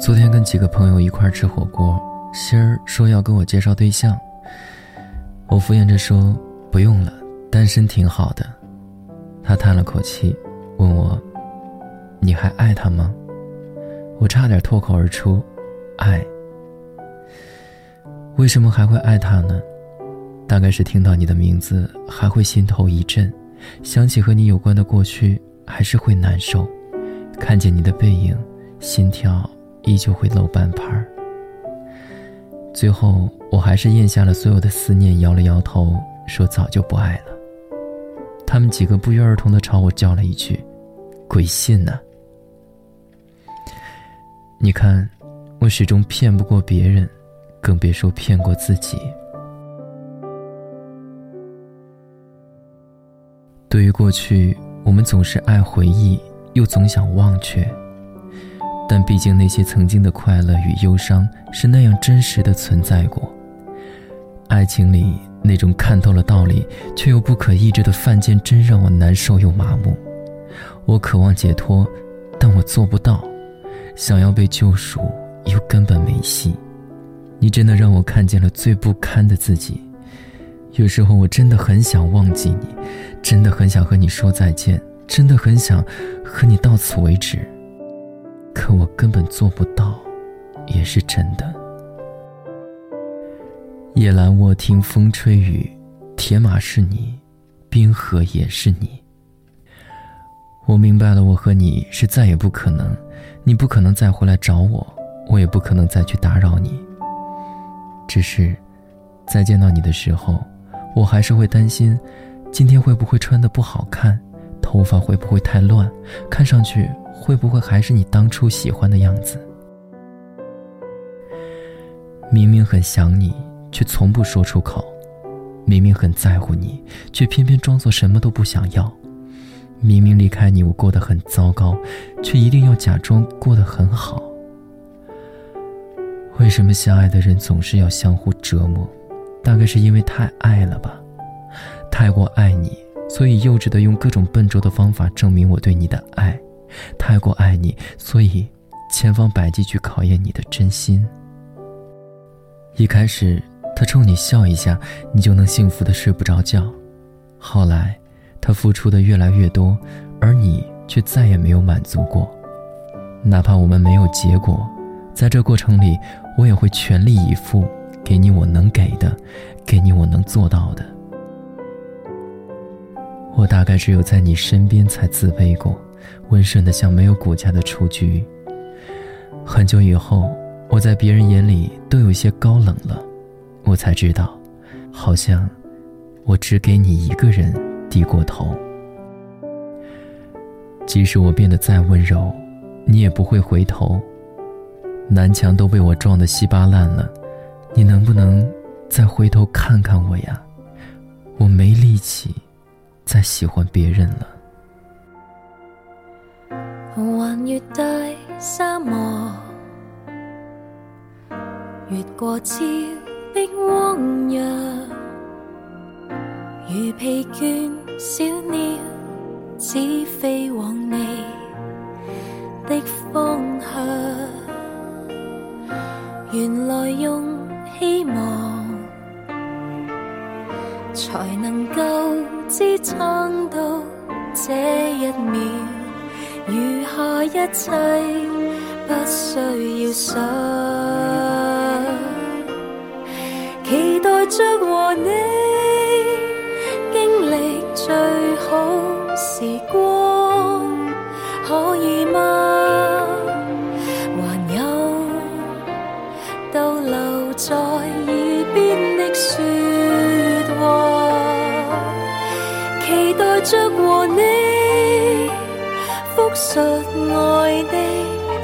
昨天跟几个朋友一块吃火锅，心儿说要跟我介绍对象。我敷衍着说不用了，单身挺好的。他叹了口气，问我：“你还爱他吗？”我差点脱口而出：“爱。”为什么还会爱他呢？大概是听到你的名字还会心头一震，想起和你有关的过去还是会难受，看见你的背影，心跳。依旧会漏半拍儿。最后，我还是咽下了所有的思念，摇了摇头，说早就不爱了。他们几个不约而同的朝我叫了一句：“鬼信呢！”你看，我始终骗不过别人，更别说骗过自己。对于过去，我们总是爱回忆，又总想忘却。但毕竟那些曾经的快乐与忧伤是那样真实的存在过。爱情里那种看透了道理却又不可抑制的犯贱，真让我难受又麻木。我渴望解脱，但我做不到；想要被救赎，又根本没戏。你真的让我看见了最不堪的自己。有时候我真的很想忘记你，真的很想和你说再见，真的很想和你到此为止。可我根本做不到，也是真的。夜阑卧听风吹雨，铁马是你，冰河也是你。我明白了，我和你是再也不可能，你不可能再回来找我，我也不可能再去打扰你。只是，再见到你的时候，我还是会担心，今天会不会穿的不好看，头发会不会太乱，看上去。会不会还是你当初喜欢的样子？明明很想你，却从不说出口；明明很在乎你，却偏偏装作什么都不想要；明明离开你我过得很糟糕，却一定要假装过得很好。为什么相爱的人总是要相互折磨？大概是因为太爱了吧？太过爱你，所以幼稚的用各种笨拙的方法证明我对你的爱。太过爱你，所以千方百计去考验你的真心。一开始，他冲你笑一下，你就能幸福的睡不着觉；后来，他付出的越来越多，而你却再也没有满足过。哪怕我们没有结果，在这过程里，我也会全力以赴，给你我能给的，给你我能做到的。我大概只有在你身边才自卑过。温顺的像没有骨架的雏菊。很久以后，我在别人眼里都有些高冷了，我才知道，好像我只给你一个人低过头。即使我变得再温柔，你也不会回头。南墙都被我撞得稀巴烂了，你能不能再回头看看我呀？我没力气再喜欢别人了。越大沙漠，越过峭壁汪洋，如疲倦小鸟，只飞往你的方向。原来用希望，才能够支撑到这一秒。余下一切不需要想，期待着和你经历最好时光，可以吗？还有逗留在耳边的说话，期待着和你。述爱的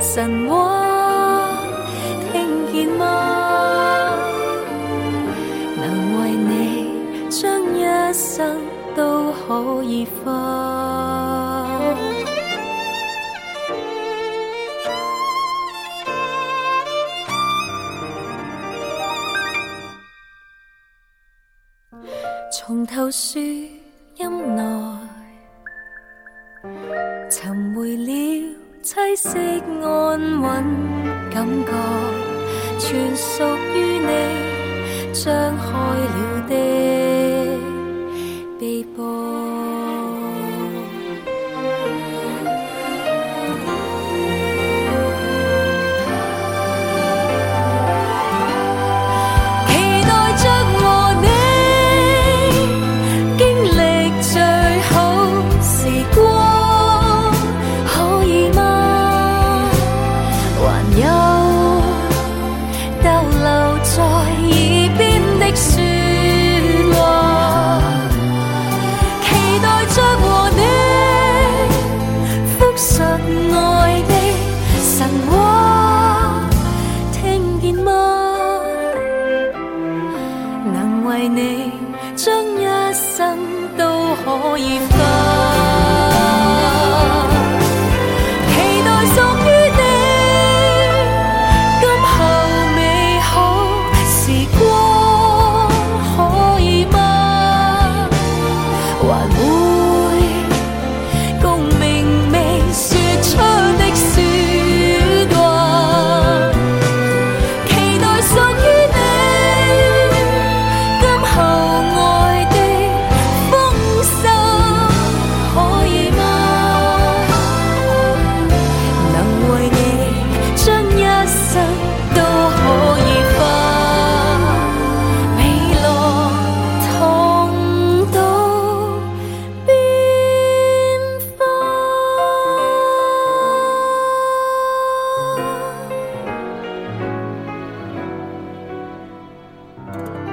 神话，听见吗？能为你将一生都可以花。从头说音内。寻回了栖息安稳。感觉，全属于你像。实爱的神话，听见吗？能为你将一生都可以。Bye.